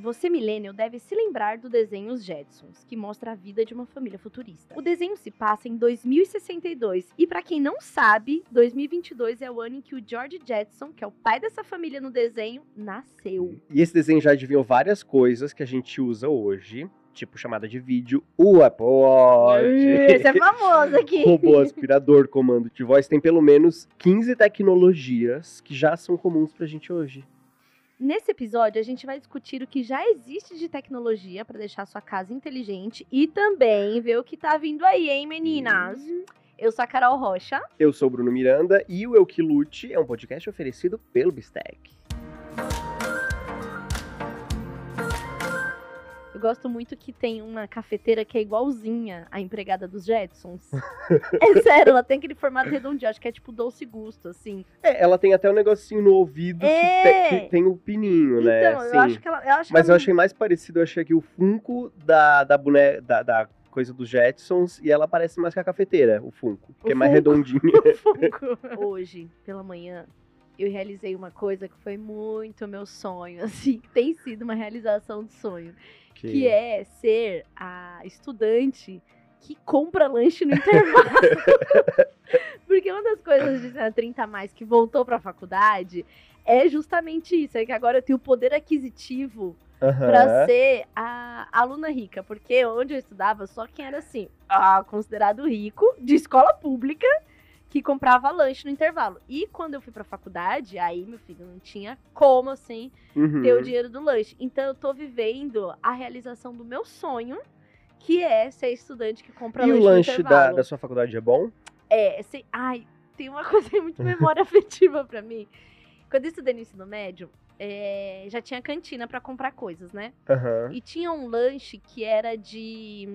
Você, millennial, deve se lembrar do desenho Os Jetsons, que mostra a vida de uma família futurista. O desenho se passa em 2062 e, para quem não sabe, 2022 é o ano em que o George Jetson, que é o pai dessa família no desenho, nasceu. E esse desenho já adivinhou várias coisas que a gente usa hoje, tipo chamada de vídeo, o Apple Watch. Esse é famoso aqui. Robô aspirador, comando de voz, tem pelo menos 15 tecnologias que já são comuns pra gente hoje. Nesse episódio, a gente vai discutir o que já existe de tecnologia para deixar sua casa inteligente e também ver o que tá vindo aí, hein, meninas? Eu sou a Carol Rocha. Eu sou o Bruno Miranda e o Eu Que Lute é um podcast oferecido pelo Bistec. Eu gosto muito que tem uma cafeteira que é igualzinha à empregada dos Jetsons. é sério, ela tem aquele formato redondinho, acho que é tipo doce gusto, assim. É, ela tem até um negocinho no ouvido É. que, te- que tem o pininho, né? Então, eu Sim. acho que ela. Eu acho Mas que eu ela achei mais parecido, eu achei aqui o Funko da, da boneca, da, da coisa dos Jetsons, e ela parece mais que a cafeteira, o Funko, que O é mais. Funko. Hoje, pela manhã, eu realizei uma coisa que foi muito meu sonho, assim, que tem sido uma realização de sonho, que é ser a estudante que compra lanche no intervalo. Porque uma das coisas de ser 30 a mais que voltou pra faculdade é justamente isso, é que agora eu tenho o poder aquisitivo Aham. pra ser a aluna rica, porque onde eu estudava, só quem era assim, ah, considerado rico, de escola pública, que comprava lanche no intervalo. E quando eu fui pra faculdade, aí, meu filho, não tinha como, assim, Uhum. ter o dinheiro do lanche. Então eu tô vivendo a realização do meu sonho, que é ser estudante que compra E lanche o lanche da, da sua faculdade é bom? É, assim, ai, tem uma coisa muito memória afetiva pra mim. Quando eu estudei no ensino médio, é, já tinha cantina pra comprar coisas, né? Aham. E tinha um lanche que era de.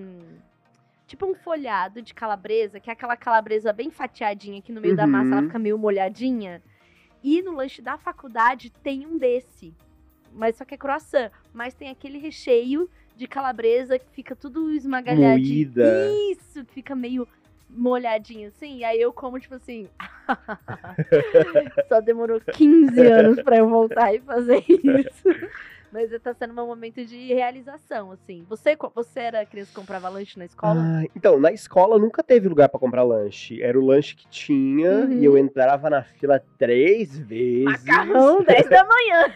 Tipo um folhado de calabresa, que é aquela calabresa bem fatiadinha que no meio da massa ela Uhum. fica meio molhadinha. E no lanche da faculdade tem um desse. Mas só que é croissant. Mas tem aquele recheio de calabresa que fica tudo esmagalhadinho. Moída. Isso, que fica meio molhadinho assim. E aí eu como, tipo assim. só demorou 15 anos pra eu voltar e fazer isso. Mas tá sendo um momento de realização, assim. Você, você era criança que comprava lanche na escola? Ai, então, na escola nunca teve lugar pra comprar lanche. Era o lanche que tinha Uhum. e eu entrava na fila três vezes. Macarrão, 10 da manhã.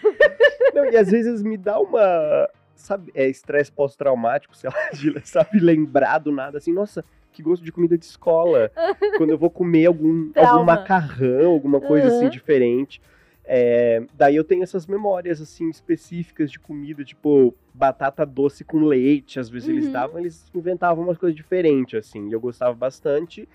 Não, e às vezes me dá uma, sabe, é estresse pós-traumático, sei lá, sabe, lembrar do nada, assim, nossa, que gosto de comida de escola. Quando eu vou comer algum, algum macarrão, alguma coisa assim Uhum. diferente. É, daí eu tenho essas memórias, assim, específicas de comida, tipo, batata doce com leite, às vezes eles Uhum. davam, eles inventavam umas coisas diferentes, assim, e eu gostava bastante.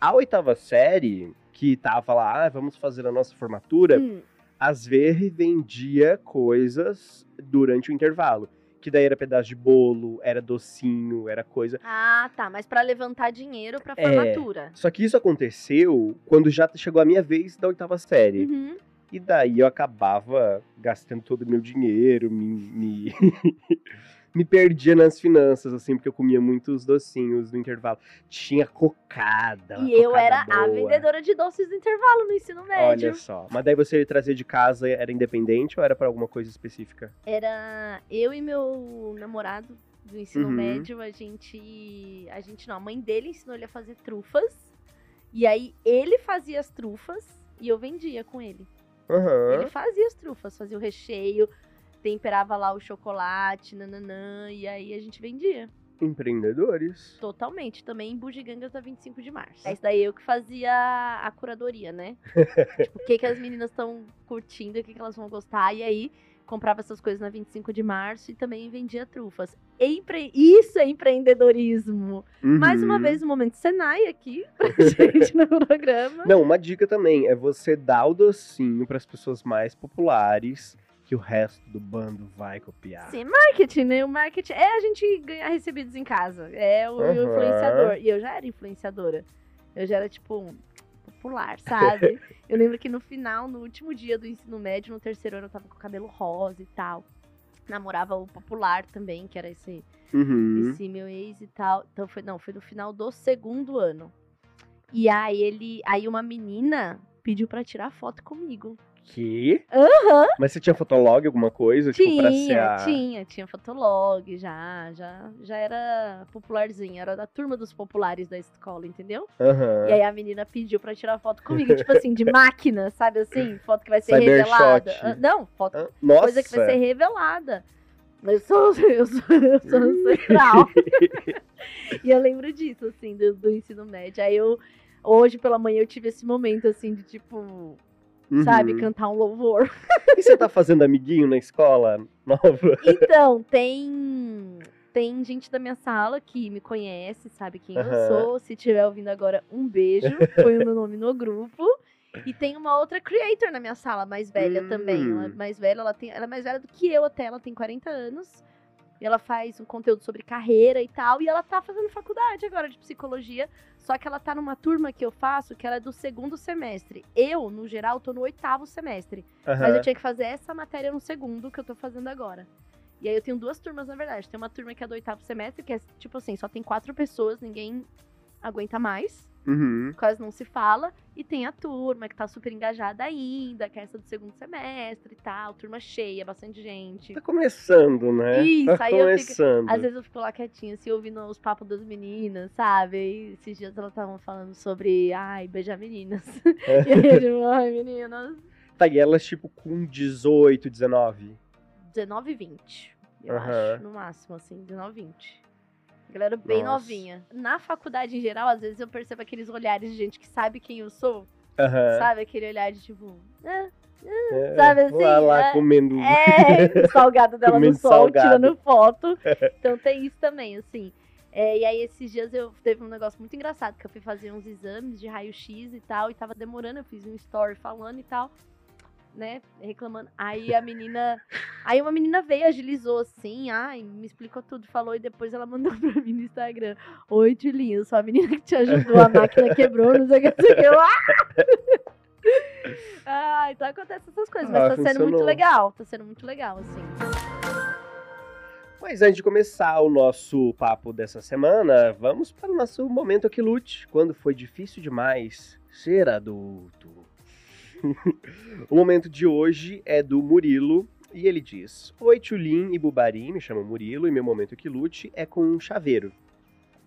A oitava série, que tava lá, ah, vamos fazer a nossa formatura, Hum, às vezes vendia coisas durante o intervalo. Que daí era pedaço de bolo, era docinho, era coisa. Ah, tá. Mas pra levantar dinheiro pra É. formatura. Só que isso aconteceu quando já chegou a minha vez da oitava série. Uhum. E daí eu acabava gastando todo o meu dinheiro, me, me, me perdia nas finanças, assim, porque eu comia muitos docinhos no intervalo. Tinha cocada. E eu cocada era a boa. vendedora de doces do intervalo no ensino médio. Olha só. Mas daí você trazia de casa, era independente ou era pra alguma coisa específica? Era eu e meu namorado do ensino Uhum. médio, a gente. A gente não, a mãe dele ensinou ele a fazer trufas. E aí ele fazia as trufas e eu vendia com ele. Aham. Ele fazia as trufas, fazia o recheio, temperava lá o chocolate, nananã, e aí a gente vendia. Empreendedores. Totalmente. Também em Bugigangas da 25 de março. Esse daí eu que fazia a curadoria, né? tipo, o que, que as meninas estão curtindo, o que, que elas vão gostar. E aí, comprava essas coisas na 25 de março e também vendia trufas. Empre... Isso é empreendedorismo. Mais uma Uhum. vez, o momento Senai aqui pra gente no programa. Não, uma dica também é você dar o docinho para as pessoas mais populares que o resto do bando vai copiar. Sim, marketing, né? O marketing é a gente ganhar recebidos em casa. É o Aham. influenciador. E eu já era influenciadora. Eu já era, tipo, popular, sabe? eu lembro que no final, no último dia do ensino médio, no terceiro ano, eu tava com o cabelo rosa e tal. Namorava o popular também, que era esse, Uhum. esse meu ex e tal. Então foi, não, foi no final do segundo ano. E aí ele. Aí uma menina pediu pra tirar foto comigo. Que? Aham. Mas você tinha fotolog, alguma coisa? tipo, pra ser Tinha, a... tinha, tinha fotolog já, já, já era popularzinha, era da turma dos populares da escola, entendeu? Aham. E aí a menina pediu pra tirar foto comigo, tipo assim, de máquina, sabe assim? Foto que vai ser Cybershot. revelada. Ah, Não, foto, Ah, Nossa! coisa que vai ser revelada. Eu sou, eu sou, eu sou ancestral. e eu lembro disso, assim, do, do ensino médio. Aí eu, hoje pela manhã, eu tive esse momento, assim, de tipo, sabe, Uhum. cantar um louvor. E você tá fazendo amiguinho na escola nova? Então, tem tem gente da minha sala que me conhece, sabe quem eu Aham. sou. Se estiver ouvindo agora, um beijo. Põe o meu nome no grupo. E tem uma outra creator na minha sala, mais velha também. Ela é Hum. mais velha, ela tem, ela é mais velha do que eu até, ela tem 40 anos. E ela faz um conteúdo sobre carreira e tal. E ela tá fazendo faculdade agora de psicologia. Só que ela tá numa turma que eu faço que ela é do segundo semestre. Eu, no geral, tô no oitavo semestre. Mas Aham. eu tinha que fazer essa matéria no segundo que eu tô fazendo agora. E aí eu tenho duas turmas, na verdade. Tem uma turma que é do oitavo semestre, que é tipo assim, só tem quatro pessoas, ninguém aguenta mais, Uhum. quase não se fala. E tem a turma que tá super engajada ainda, que é essa do segundo semestre e tal, turma cheia, bastante gente. Tá começando, né? Isso, tá aí eu fico- começando. Às vezes eu fico lá quietinha, assim, ouvindo os papos das meninas, sabe? E esses dias elas estavam falando sobre, ai, beijar meninas. e aí digo, ai, meninas. Tá, e elas, tipo, com 18, 19. 19 e 20. Eu Aham. acho, no máximo, assim, 19 e 20. Galera bem Nossa. novinha. Na faculdade, em geral, às vezes eu percebo aqueles olhares de gente que sabe quem eu sou. Aham. Sabe? Aquele olhar de tipo. "Ah, É, sabe assim, Lá, lá, é- comendo. É, salgado dela no sol, salgado. tirando foto. Então tem isso também, assim. É, e aí, esses dias eu teve um negócio muito engraçado, que eu fui fazer uns exames de raio-x e tal, e tava demorando, eu fiz um story falando e tal, né, reclamando. Aí a menina, aí uma menina veio, agilizou assim, ai, me explicou tudo, falou, e depois ela mandou pra mim no Instagram, oi, Tulinho, eu sou a menina que te ajudou, a máquina quebrou, não sei o que, não sei o que, eu, ah! Ah, então acontece essas coisas, mas Ah, tá sendo muito funcionou. legal, tá sendo muito legal, assim. Mas antes de começar o nosso papo dessa semana, vamos para o nosso momento aqui lute. Quando foi difícil demais ser adulto. o momento de hoje é do Murilo e ele diz: Oi, Tchulin e Bubarim, me chamo Murilo e meu momento aqui lute é com um chaveiro.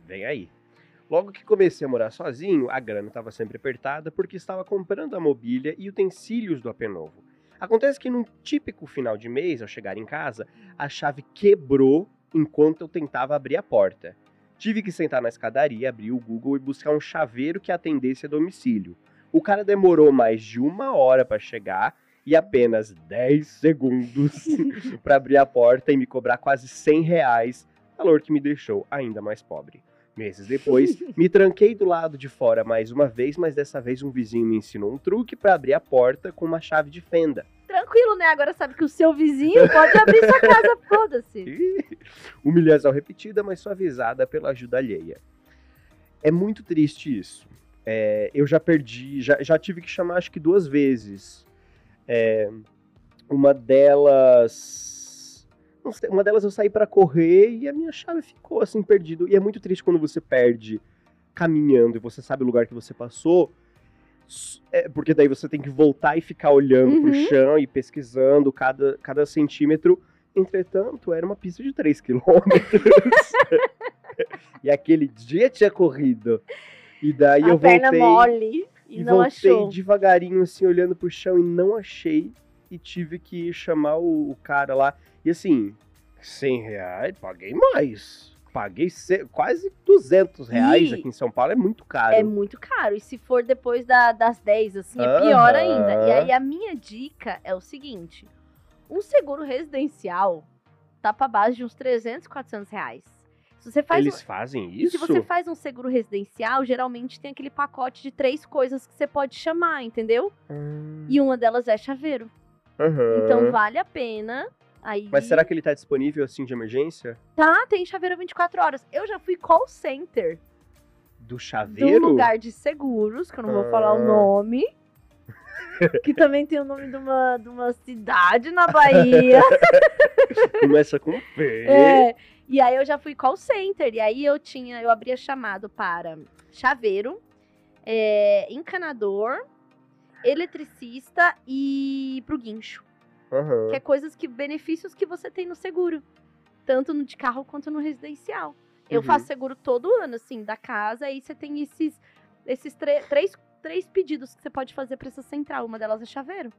Vem aí. Logo que comecei a morar sozinho, a grana estava sempre apertada porque estava comprando a mobília e utensílios do AP Novo. Acontece que num típico final de mês, ao chegar em casa, a chave quebrou enquanto eu tentava abrir a porta. Tive que sentar na escadaria, abrir o Google e buscar um chaveiro que atendesse a domicílio. O cara demorou mais de uma hora para chegar e apenas 10 segundos para abrir a porta e me cobrar quase 100 reais, valor que me deixou ainda mais pobre. Meses depois, me tranquei do lado de fora mais uma vez, mas dessa vez um vizinho me ensinou um truque para abrir a porta com uma chave de fenda. Tranquilo, né? Agora sabe que o seu vizinho pode abrir sua casa, foda-se. Humilhação repetida, mas suavizada pela ajuda alheia. É muito triste isso. É, eu já perdi, já, já tive que chamar acho que duas vezes. É, uma delas. Uma delas eu saí pra correr e a minha chave ficou assim perdido. E é muito triste quando você perde caminhando e você sabe o lugar que você passou. É, porque daí você tem que voltar e ficar olhando pro Uhum. chão e pesquisando cada, cada centímetro. Entretanto, era uma pista de 3 quilômetros. e aquele dia tinha corrido. E daí a eu perna voltei mole e, e não voltei achou. devagarinho, assim, olhando pro chão e não achei. E tive que chamar o, o cara lá. E assim, 100 reais, paguei mais. Paguei quase 200 reais E aqui em São Paulo, é muito caro. É muito caro. E se for depois da- das 10, assim, é pior ainda. E aí a minha dica é o seguinte: um seguro residencial tá pra base de uns 300, 400 reais. Se você faz um- Eles fazem E isso? se você faz um seguro residencial, geralmente tem aquele pacote de três coisas que você pode chamar, entendeu? Hum, E uma delas é chaveiro. aham. Então vale a pena. Aí Mas será que ele tá disponível assim de emergência? tá, tem chaveiro 24 horas. Eu já fui call center Do do chaveiro? lugar de seguros, que eu não vou falar o Ah. nome. que também tem o nome de uma, de uma cidade na Bahia. Começa com P. É, e aí eu já fui call center. E aí eu tinha, eu abria chamado para chaveiro, é, encanador, eletricista e pro guincho. Aham. Que é coisas que, benefícios que você tem no seguro. Tanto no de carro quanto no residencial. Eu Uhum. faço seguro todo ano, assim, da casa, aí você tem esses, esses três, três pedidos que você pode fazer pra essa central. Uma delas é chaveiro.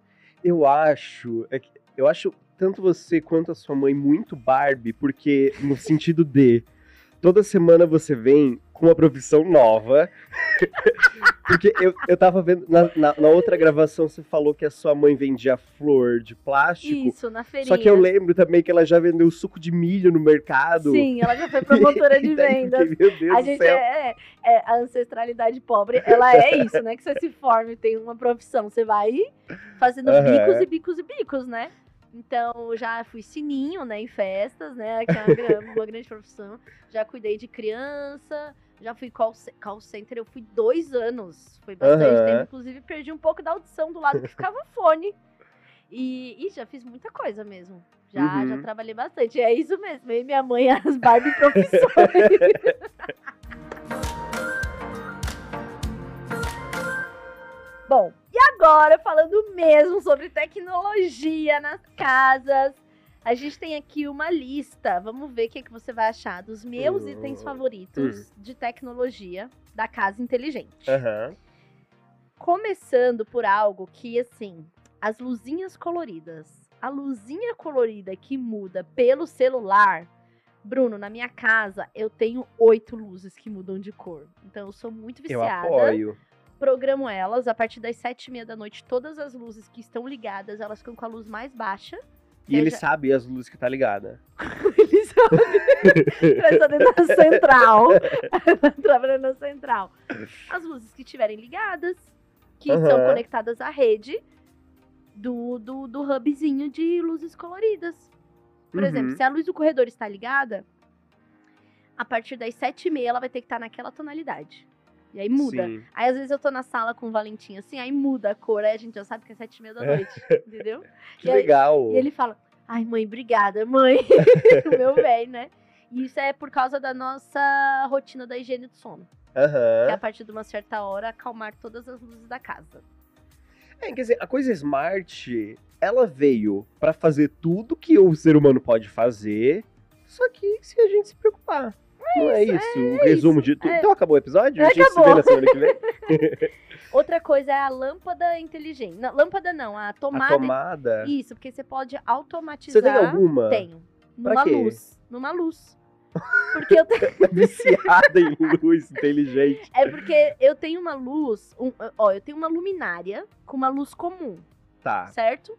Eu acho. é que- eu acho tanto você quanto a sua mãe muito Barbie, porque no sentido de toda semana você vem com uma profissão nova. porque eu, eu tava vendo. Na, na- na outra gravação você falou que a sua mãe vendia flor de plástico. Isso, na feirinha. Só que eu lembro também que ela já vendeu suco de milho no mercado. Sim, ela já foi promotora de daí vendas. Meu Deus A do gente céu. é, é, a ancestralidade pobre, ela é isso, né? Que você se forma e tem uma profissão, você vai fazendo Aham. bicos e bicos e bicos, né? Então, já fui sininho, né, em festas, né, que é uma, uma grande profissão. Já cuidei de criança, já fui call, call center, eu fui dois anos. Foi bastante Aham. tempo, inclusive perdi um pouco da audição do lado que ficava fone. E, e já fiz muita coisa mesmo. Já, Uhum. já trabalhei bastante. É isso mesmo, eu e minha mãe, as Barbie profissões. Bom, e agora falando mesmo sobre tecnologia nas casas, a gente tem aqui uma lista. Vamos ver o que, que você vai achar dos meus Hum. itens favoritos de tecnologia da casa inteligente. Aham. Começando por algo que, assim, as luzinhas coloridas. A luzinha colorida que muda pelo celular. Bruno, na minha casa eu tenho oito luzes que mudam de cor. Então eu sou muito Eu viciada. apoio. Programo elas a partir das sete e meia da noite. Todas as luzes que estão ligadas, elas ficam com a luz mais baixa. E Eu ele sabe as luzes que tá ligada. Eles Começa dentro da central. Trabalhando na central. As luzes que estiverem ligadas, que são Aham. conectadas à rede do, do, do hubzinho de luzes coloridas. Por Uhum. exemplo, se a luz do corredor está ligada, a partir das sete e meia ela vai ter que estar naquela tonalidade. E aí muda. Sim. Aí às vezes eu tô na sala com o Valentim assim, aí muda a cor, aí a gente já sabe que é sete e meia da É. noite, entendeu? Que E aí- legal. E ele fala, ai mãe, obrigada, mãe. o meu bem, né? E isso é por causa da nossa rotina da higiene do sono. Que é a partir de uma certa hora acalmar todas as luzes da casa. É, quer dizer, a coisa smart, ela veio pra fazer tudo que o ser humano pode fazer, só que se a gente se preocupar. Não é isso? o resumo de tudo. é. Então acabou o episódio? A gente se Acabou. vê na semana que vem. Outra coisa é a lâmpada inteligente. Não, lâmpada não, a A tomada. tomada. Isso, porque você pode automatizar. Você tem alguma? Tenho. Pra Numa quê? luz. Numa luz. Porque eu tenho. Viciada em luz inteligente. É porque eu tenho uma luz. um- ó, eu tenho uma luminária com uma luz comum. Tá. certo?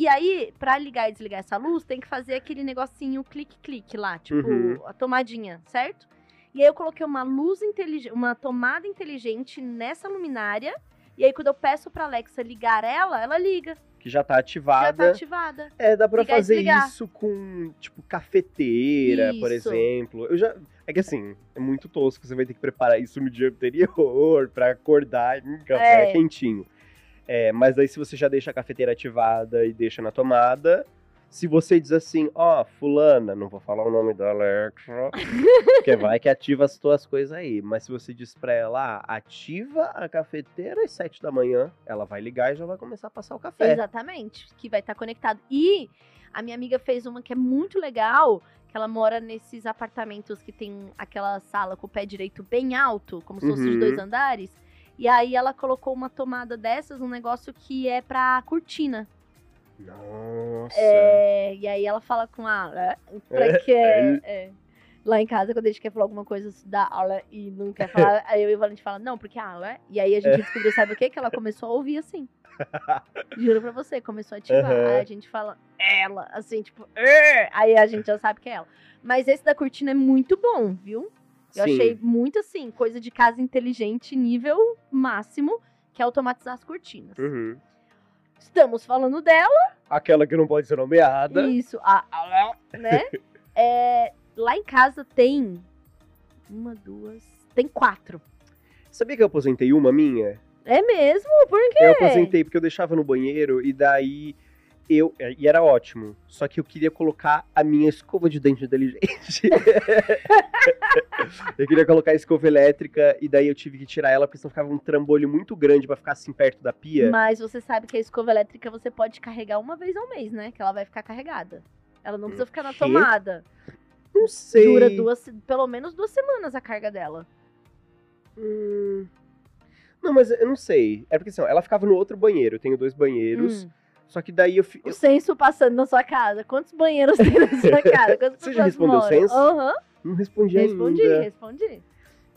E aí, pra ligar e desligar essa luz, tem que fazer aquele negocinho clique-clique lá, tipo, Uhum. a tomadinha, certo? E aí eu coloquei uma luz inteligente, uma tomada inteligente nessa luminária. E aí, quando eu peço pra Alexa ligar ela, ela liga. Que já tá Já ativada. tá ativada. É, dá pra Ligar fazer isso com, tipo, cafeteira, por Isso. exemplo. Eu já. É que assim, é muito tosco, você vai ter que preparar isso no dia anterior pra acordar em um café É. quentinho. É, mas aí se você já deixa a cafeteira ativada e deixa na tomada, se você diz assim, ó, fulana, não vou falar o nome da Alexa, porque vai que ativa as tuas coisas aí. Mas se você diz pra ela, ah, ativa a cafeteira às sete da manhã, ela vai ligar e já vai começar a passar o café. Exatamente. Que vai estar conectado. E a minha amiga fez uma que é muito legal. Que ela mora nesses apartamentos que tem aquela sala com o pé direito bem alto, como se fosse de Uhum. dois andares. E aí ela colocou uma tomada dessas, um negócio que é pra cortina. Nossa. É, e aí ela fala com a Ala, pra É, que é, Lá em casa, quando a gente quer falar alguma coisa da Ala e não quer falar, aí eu e o Valente fala, não, porque a Ala. E aí a É. gente descobriu, sabe o quê? Que ela começou a ouvir assim. Juro pra você, começou a ativar. Aham. Aí a gente fala, ela, assim, tipo, "Er", aí a gente já sabe que é ela. Mas esse da cortina é muito bom, viu? Eu Sim. achei muito assim, coisa de casa inteligente, nível máximo, que é automatizar as cortinas. Uhum. Estamos falando dela. Aquela que não pode ser nomeada. Isso, a, a- né? É, lá em casa tem uma, duas, tem quatro. Sabia que eu aposentei uma minha? É mesmo? Por quê? Eu aposentei porque eu deixava no banheiro e daí eu. é, E era ótimo. Só que eu queria colocar a minha escova de dente inteligente. eu queria colocar a escova elétrica e daí eu tive que tirar ela porque senão ficava um trambolho muito grande pra ficar assim perto da pia. Mas você sabe que a escova elétrica você pode carregar uma vez ao mês, né? Que ela vai ficar carregada. Ela não precisa ficar na tomada. Não sei. Dura duas, pelo menos duas semanas a carga dela. Hum, Não, mas eu não sei. É porque assim, ó, ela ficava no outro banheiro. Eu tenho dois banheiros. Hum. Só que daí eu, fi- O censo passando na sua casa. Quantos banheiros tem na sua casa? Quantas Você já respondeu o moram? censo? Aham. Não respondi, Respondi, ainda. respondi.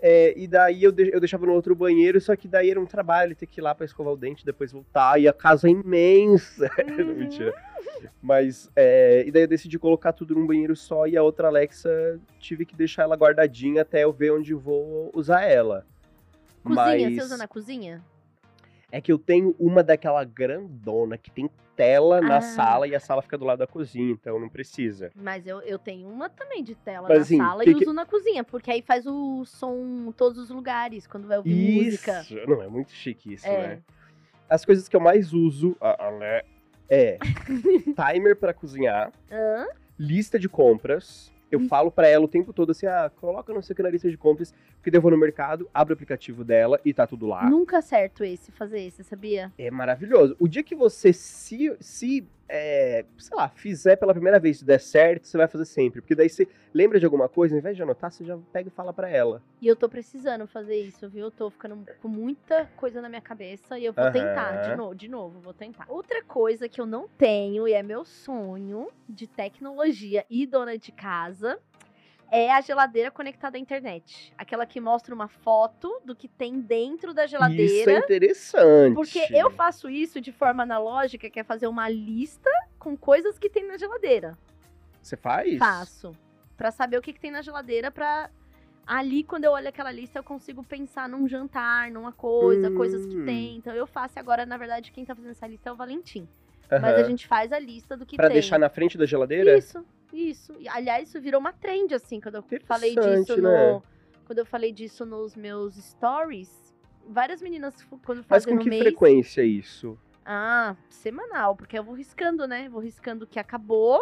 É, e daí eu, de- eu deixava no outro banheiro, só que daí era um trabalho ter que ir lá pra escovar o dente, depois voltar, e a casa é imensa. Não, Uhum. Mentira. Mas, é, e daí eu decidi colocar tudo num banheiro só, e a outra Alexa, tive que deixar ela guardadinha até eu ver onde vou usar ela. Cozinha, Mas você usa na cozinha? É que eu tenho uma daquela grandona que tem tela na Ah. sala e a sala fica do lado da cozinha, então não precisa. Mas eu, eu tenho uma também de tela Mas, na assim, sala que e que- uso na cozinha, porque aí faz o som em todos os lugares, quando vai ouvir Isso, música. não, é muito chique isso, É. né? As coisas que eu mais uso né, é timer pra cozinhar, lista de compras. Eu Hum. falo pra ela o tempo todo assim, ah, coloca não sei o que na lista de compras, porque eu vou no mercado, abro o aplicativo dela e tá tudo lá. Nunca acerto esse, fazer esse, sabia? É maravilhoso. O dia que você se, se é, sei lá, fizer pela primeira vez e der certo, você vai fazer sempre. Porque daí você lembra de alguma coisa, ao invés de anotar, você já pega e fala pra ela. E eu tô precisando fazer isso, viu? Eu tô ficando com muita coisa na minha cabeça e eu vou Aham. tentar de novo, de novo, vou tentar. Outra coisa que eu não tenho e é meu sonho de tecnologia e dona de casa é a geladeira conectada à internet. Aquela que mostra uma foto do que tem dentro da Isso é geladeira. interessante. Porque eu faço isso de forma analógica, que é fazer uma lista com coisas que tem na geladeira. Você faz? Faço. Pra saber o que, que tem na geladeira, pra. Ali, quando eu olho aquela lista, eu consigo pensar num jantar, numa coisa, coisas que Hum. tem. Então eu faço. Agora, na verdade, quem tá fazendo essa lista é o Valentim. Mas a gente faz a lista do que Pra tem. deixar na frente da geladeira? Isso, isso. Aliás, isso virou uma trend, assim, quando eu falei disso né? no. Quando eu falei disso nos meus stories, várias meninas, quando Mas fazem com no que mês. frequência isso? Ah, semanal, porque eu vou riscando, né? Vou riscando o que acabou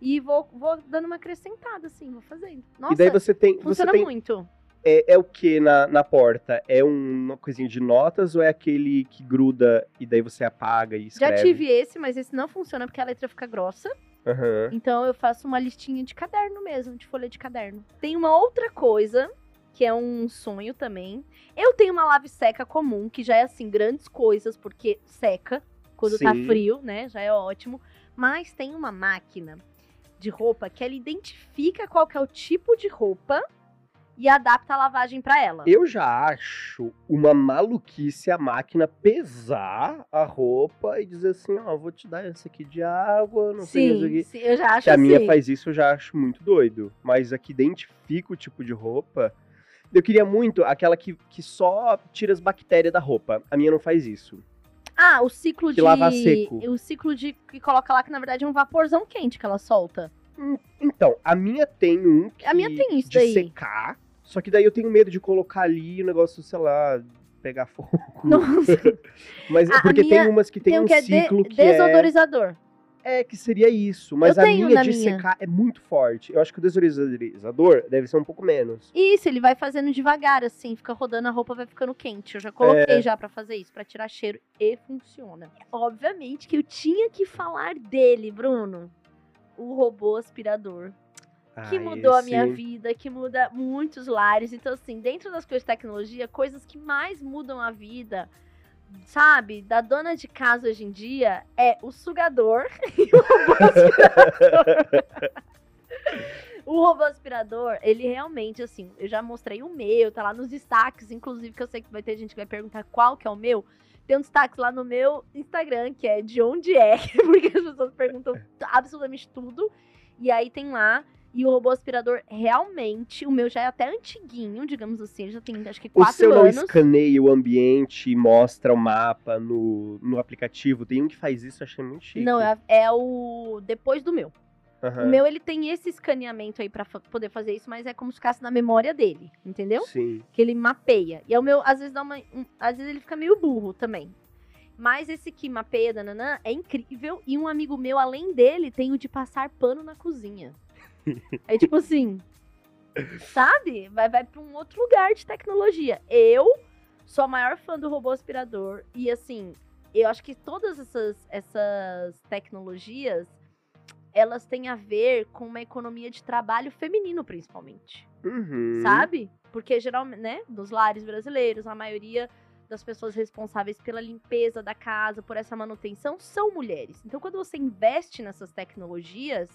e vou, vou dando uma acrescentada, assim, vou fazendo. Nossa, e daí você tem. Você funciona tem muito. É, é o que na, na porta? É um- uma coisinha de notas ou é aquele que gruda e daí você apaga e Já escreve? tive esse, mas esse não funciona porque a letra fica grossa. Aham. Então eu faço uma listinha de caderno mesmo, de folha de caderno. Tem uma outra coisa, que é um sonho também. Eu tenho uma lave seca comum, que já é assim, grandes coisas, porque seca quando tá Sim. frio, né? Já é ótimo. Mas tem uma máquina de roupa que ela identifica qual que é o tipo de roupa e adapta a lavagem pra ela. Eu já acho uma maluquice a máquina pesar a roupa e dizer assim, ó, vou te dar essa aqui de água, não sei o sim, que. sim, eu já acho Se a minha assim. faz isso, eu já acho muito doido. Mas a que identifica o tipo de roupa. Eu queria muito aquela que, que só tira as bactérias da roupa. A minha não faz isso. Ah, o ciclo Que de. lava seco. O ciclo de que coloca lá, que na verdade é um vaporzão quente que ela solta. Então, a minha tem um que, A minha tem isso de daí. secar. Só que daí eu tenho medo de colocar ali o negócio, sei lá, pegar fogo. Nossa, Mas A- a porque minha tem umas que tem, tem um um que é de- ciclo que é, desodorizador. é que seria isso. Mas Eu a minha de minha. secar é muito forte. Eu acho que o desodorizador deve ser um pouco menos. Isso, ele vai fazendo devagar, assim, fica rodando, a roupa vai ficando quente. Eu já coloquei É. já pra fazer isso, pra tirar cheiro, e funciona. Obviamente que eu tinha que falar dele, Bruno. O robô aspirador. Que Ah, mudou a esse- minha vida, que muda muitos lares. Então, assim, dentro das coisas de tecnologia, coisas que mais mudam a vida, sabe, da dona de casa hoje em dia, é o sugador e o robô aspirador. O robô aspirador, ele realmente, assim, eu já mostrei o meu, tá lá nos destaques, inclusive, que eu sei que vai ter gente que vai perguntar qual que é o meu. Tem um destaque lá no meu Instagram, que é de onde é, porque as pessoas perguntam absolutamente tudo. E aí tem lá, e o robô aspirador, realmente, o meu já é até antiguinho, digamos assim, já tem acho que O quatro seu não anos. escaneia o ambiente e mostra o mapa no, no aplicativo. Tem um que faz isso, eu achei muito chique. Não, é, é o depois do meu. Aham. O meu, ele tem esse escaneamento aí pra fa- poder fazer isso, mas é como se ficasse na memória dele, entendeu? Sim. que ele mapeia. E é o meu, às vezes dá uma. um- às vezes ele fica meio burro também. Mas esse que mapeia, nananã, é incrível. E um amigo meu, além dele, tem o de passar pano na cozinha. é tipo assim, sabe? Vai, vai pra um outro lugar de tecnologia. Eu sou a maior fã do robô aspirador. E assim, eu acho que todas essas, essas tecnologias, elas têm a ver com uma economia de trabalho feminino, principalmente. Uhum. Sabe? Porque geralmente, né, nos lares brasileiros, a maioria das pessoas responsáveis pela limpeza da casa, por essa manutenção, são mulheres. Então, quando você investe nessas tecnologias,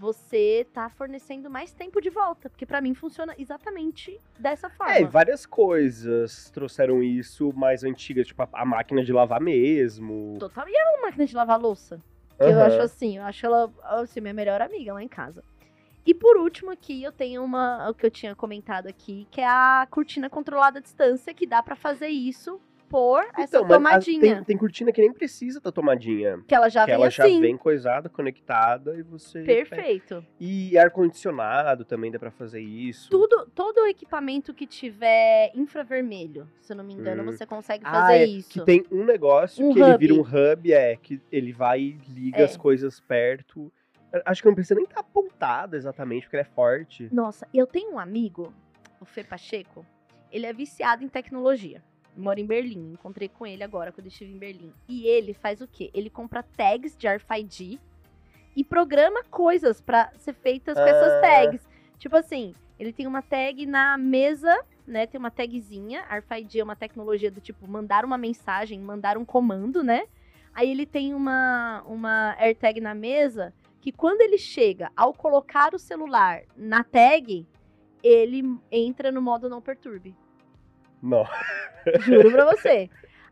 você tá fornecendo mais tempo de volta, porque para mim funciona exatamente dessa forma. É, e várias coisas trouxeram isso mais antigas, tipo a, a máquina de lavar mesmo. Total. E a máquina de lavar louça? Que eu Aham. acho assim, eu acho ela assim, minha melhor amiga lá em casa. E por último aqui, eu tenho uma, o que eu tinha comentado aqui, que é a cortina controlada à distância, que dá pra fazer isso por essa Então, mas a- tomadinha. tem, tem cortina que nem precisa da tomadinha. Que ela já que vem ela assim. já vem coisada, conectada e você. Perfeito. E ar-condicionado também dá pra fazer isso. Tudo, todo equipamento que tiver infravermelho, se eu não me engano, Hum. você consegue Ah, fazer é, isso. Que tem um negócio Um que ele hub. vira um hub, é, que ele vai e liga É. as coisas perto. Acho que não precisa nem estar apontado exatamente, porque ele é forte. Nossa, eu tenho um amigo, o Fê Pacheco, ele é viciado em tecnologia. Mora em Berlim, encontrei com ele agora quando eu estive em Berlim. E ele faz o quê? Ele compra tags de RFID e programa coisas pra ser feitas com essas Ah. tags. Tipo assim, ele tem uma tag na mesa, né? Tem uma tagzinha. RFID é uma tecnologia do tipo mandar uma mensagem, mandar um comando, né? Aí ele tem uma, uma AirTag na mesa que quando ele chega ao colocar o celular na tag, ele entra no modo não perturbe. Não. Juro pra você.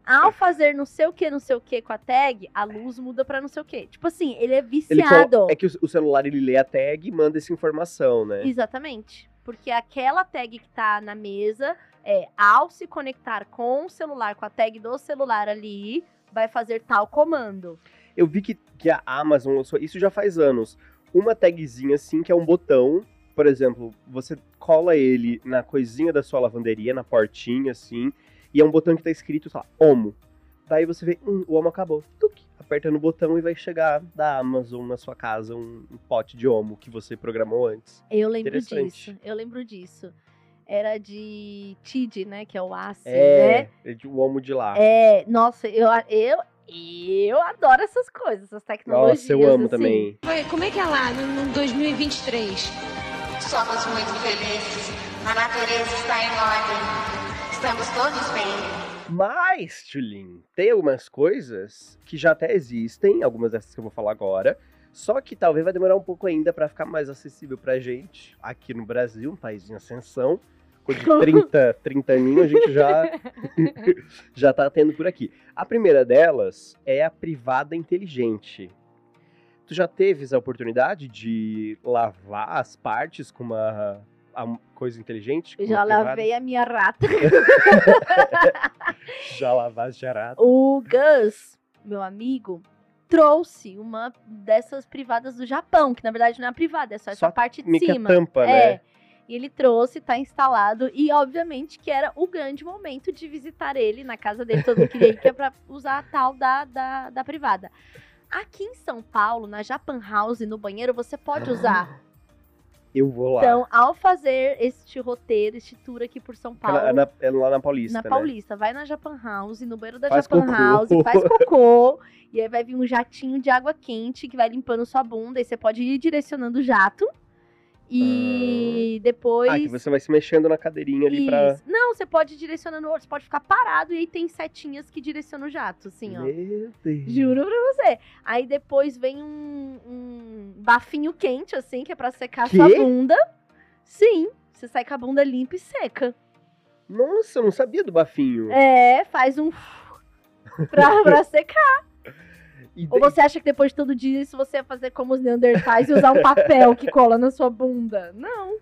Ao fazer não sei o que, não sei o que com a tag, a luz muda pra não sei o que. Tipo assim, ele é Ele viciado. colo- É que o, o celular ele lê a tag e manda essa informação, né? Exatamente. Porque aquela tag que tá na mesa, é, ao se conectar com o celular, com a tag do celular ali, vai fazer tal comando. Eu vi que, que a Amazon lançou, isso já faz anos, uma tagzinha assim, que é um botão. Por exemplo, você cola ele na coisinha da sua lavanderia, na portinha, assim, e é um botão que tá escrito, sei lá, Omo. Daí você vê, hum, o Omo acabou. Tuc, aperta no botão e vai chegar da Amazon na sua casa um, um pote de Omo que você programou antes. Eu lembro disso. Eu lembro disso. Era de TID, né? Que é o ACE, É, né? é de- o Omo de lá. É, nossa, eu, eu, eu adoro essas coisas, essas tecnologias. Nossa, eu amo assim. também. Como é que é lá no, no 2023? Somos muito felizes. A natureza está em ordem. Estamos todos bem. Mas, Tulin, tem algumas coisas que já até existem, algumas dessas que eu vou falar agora, só que talvez vai demorar um pouco ainda pra ficar mais acessível pra gente aqui no Brasil, um país em ascensão. Com de 30, 30 aninhos a gente já, já tá tendo por aqui. A primeira delas é a privada inteligente. Tu já teves a oportunidade de lavar as partes com uma, a- coisa inteligente? já lavei a minha rata. Já lavaste a rata? o Gus, meu amigo, trouxe uma dessas privadas do Japão, que na verdade não é a privada, é só essa Só parte de cima. tampa, é. né? E ele trouxe, tá instalado, e obviamente que era o grande momento de visitar ele na casa dele, todo mundo queria ir, que é pra usar a tal da, da, da privada. Aqui em São Paulo, na Japan House, no banheiro, você pode usar. Eu vou lá. Então, ao fazer este roteiro, este tour aqui por São Paulo, Ela- na- é lá na Paulista, na né? Paulista, vai na Japan House, no banheiro da Faz Japan cocô. House, faz cocô, e aí vai vir um jatinho de água quente que vai limpando sua bunda, e você pode ir direcionando o jato. E depois. Ah, que você vai se mexendo na cadeirinha ali pra... Isso. Não, você pode ir direcionando o outro, você pode ficar parado e aí tem setinhas que direcionam o jato, assim, ó. Meu Deus. Juro pra você. Aí depois vem um, um bafinho quente, assim, que é pra secar Quê? sua bunda. Sim, você sai com a bunda limpa e seca. Nossa, eu não sabia do bafinho. É, faz um pra, pra secar. E Ou você acha que depois de todo dia isso você ia fazer como os neandertais e usar um papel que cola na sua bunda? Não.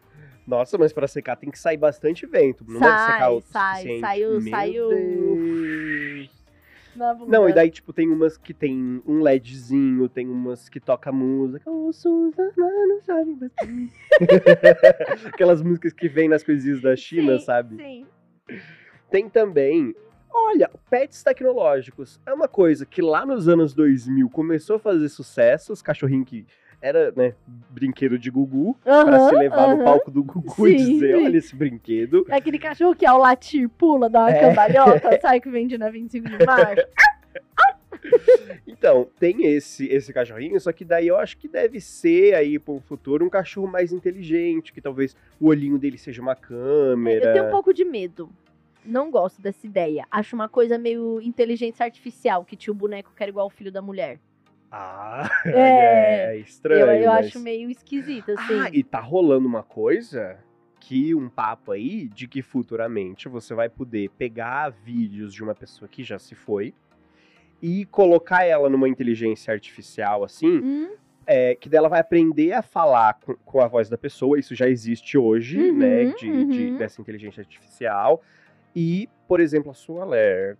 Nossa, mas pra secar tem que sair bastante vento. Não deve Sai, secar o sai, suficiente. sai o- Meu sai o- Deus. Não, e daí, tipo, tem umas que tem um LEDzinho, tem umas que toca música. Ô, Suzana, não sabe. Aquelas músicas que vem nas coisinhas da China, Sim, sabe? Sim. Tem também Olha, pets tecnológicos é uma coisa que lá nos anos 2000 começou a fazer sucesso, os cachorrinhos que era, né, brinquedo de Gugu, para Aham, se levar no aham. palco do Gugu e Sim, dizer, sim. olha esse brinquedo. É aquele cachorro que ao latir pula, dá uma É. cambalhota, sai que vende na 25 de março. Então, tem esse esse cachorrinho, só que daí eu acho que deve ser aí para um futuro um cachorro mais inteligente, que talvez o olhinho dele seja uma câmera. Eu tenho um pouco de medo. Não gosto dessa ideia. Acho uma coisa meio inteligência artificial, que tinha o boneco que era igual o filho da mulher. Ah, É, é, estranho. eu eu mas- acho meio esquisito, assim. Ah, e tá rolando uma coisa que um papo aí de que futuramente você vai poder pegar vídeos de uma pessoa que já se foi e colocar ela numa inteligência artificial assim, Hum, é, que dela vai aprender a falar com, com a voz da pessoa. Isso já existe hoje, Uhum, né? De, de- uhum. dessa inteligência artificial. E, por exemplo, a sua Alexa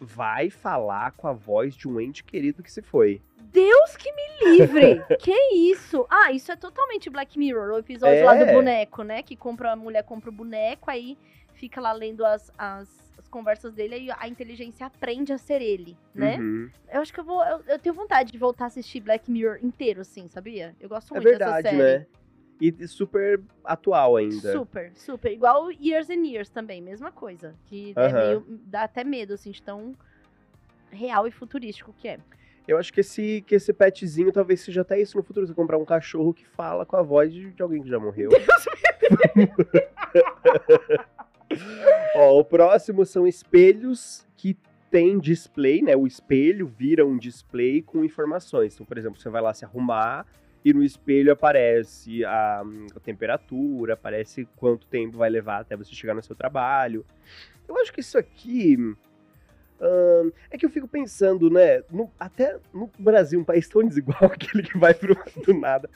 vai falar com a voz de um ente querido que se foi. Deus que me livre! que isso? Ah, isso é totalmente Black Mirror, o episódio lá do É. boneco, né? Que compra, a mulher compra o boneco, aí fica lá lendo as, as, as conversas dele e a inteligência aprende a ser ele, né? Uhum. Eu acho que eu vou. Eu, eu tenho vontade de voltar a assistir Black Mirror inteiro, assim, sabia? Eu gosto É muito dessa verdade, série. né? E super atual ainda. Super, super. Igual Years and Years também, mesma coisa. Que é Aham. meio. dá até medo, assim, de tão real e futurístico que é. Eu acho que esse, que esse petzinho talvez seja até isso no futuro. Você comprar um cachorro que fala com a voz de, de alguém que já morreu. Ó, o próximo são espelhos que tem display, né? O espelho vira um display com informações. Então, por exemplo, você vai lá se arrumar e no espelho aparece a, a temperatura, aparece quanto tempo vai levar até você chegar no seu trabalho. Eu acho que isso aqui. ahn, é que eu fico pensando, né? no- até no Brasil, um país tão desigual, aquele que vai pro, do nada.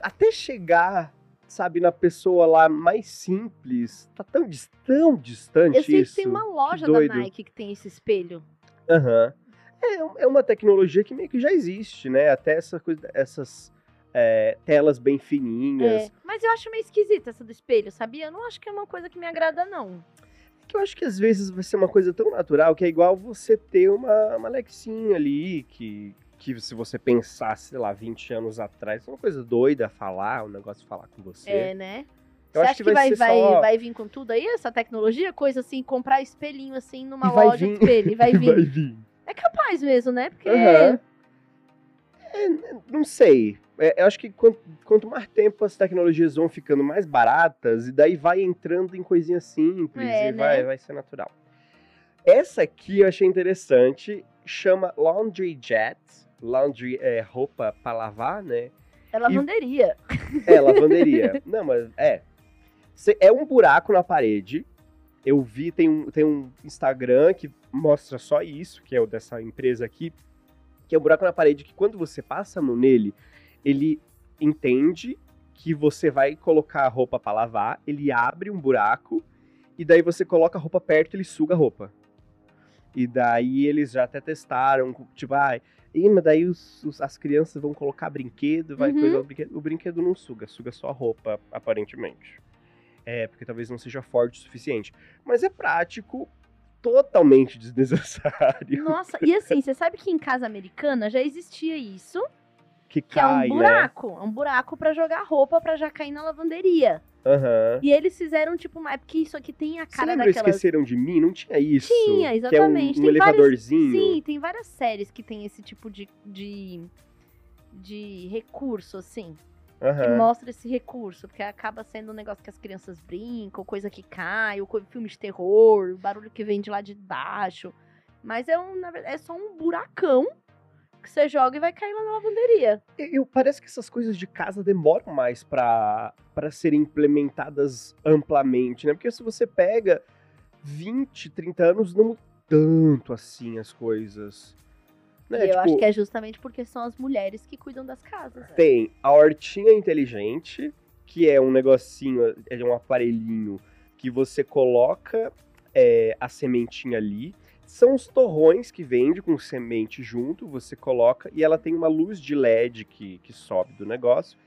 Até chegar, sabe, na pessoa lá mais simples, tá tão, tão distante Eu sei isso. que tem uma loja da. Nike que tem esse espelho. Aham. É, um- é uma tecnologia que meio que já existe, né? Até essa coisa, essas é, telas bem fininhas. É, mas eu acho meio esquisita essa do espelho, sabia? Eu não acho que é uma coisa que me agrada, não. Que eu acho que às vezes vai ser uma coisa tão natural que é igual você ter uma, uma Alexinha ali, que, que se você pensar, sei lá, 20 anos atrás, é uma coisa doida falar, um negócio de falar com você. É, né? Eu Você acho acha que que vai vai, só- vai vir com tudo aí, essa tecnologia? Coisa assim, comprar espelhinho assim numa loja vir. de espelho e vai vir. Vai vir. É capaz mesmo, né? Porque. Aham. É, não sei. É, eu acho que quanto, quanto mais tempo as tecnologias vão ficando mais baratas, e daí vai entrando em coisinhas simples É, e né? vai, vai ser natural. Essa aqui eu achei interessante, chama Laundry Jet. Laundry é roupa para lavar, né? É lavanderia. É, lavanderia. Não, mas é. É um buraco na parede. Eu vi, tem um, tem um Instagram que mostra só isso, que é o dessa empresa aqui. Que é um buraco na parede que quando você passa a mão nele, ele entende que você vai colocar a roupa pra lavar, ele abre um buraco e daí você coloca a roupa perto e ele suga a roupa. E daí eles já até testaram, tipo, ah, Ih, mas daí os- os- as crianças vão colocar brinquedo, vai Uhum. coisa o brinquedo. O brinquedo não suga, suga só a roupa, aparentemente. É, porque talvez não seja forte o suficiente. Mas é prático, totalmente desnecessário. Nossa, e assim, você sabe que em casa americana já existia isso, Que que é um cai, né? buraco. É um buraco pra jogar roupa pra já cair na lavanderia. Aham. E eles fizeram, tipo, uma. é Porque isso aqui tem a Você cara lembra daquelas. Esqueceram de Mim? Não tinha isso? Tinha, Que é um, exatamente. um elevadorzinho. Sim, tem várias séries que tem esse tipo de. de, de recurso, assim. Que Aham. mostra esse recurso, porque acaba sendo um negócio que as crianças brincam, coisa que cai, ou filme de terror, barulho que vem de lá de baixo. Mas é, um, na verdade, é só um buracão que você joga e vai cair lá na lavanderia. Eu, parece que essas coisas de casa demoram mais pra serem implementadas amplamente, né? Porque se você pega 20, 30 anos, não tanto assim as coisas. Né? e eu acho Tipo, que é justamente porque são as mulheres que cuidam das casas. né? Tem a hortinha inteligente, que é um negocinho, é um aparelhinho que você coloca é, a sementinha ali. São os torrões que vende com semente junto, você coloca e ela tem uma luz de LED que, que sobe do negócio.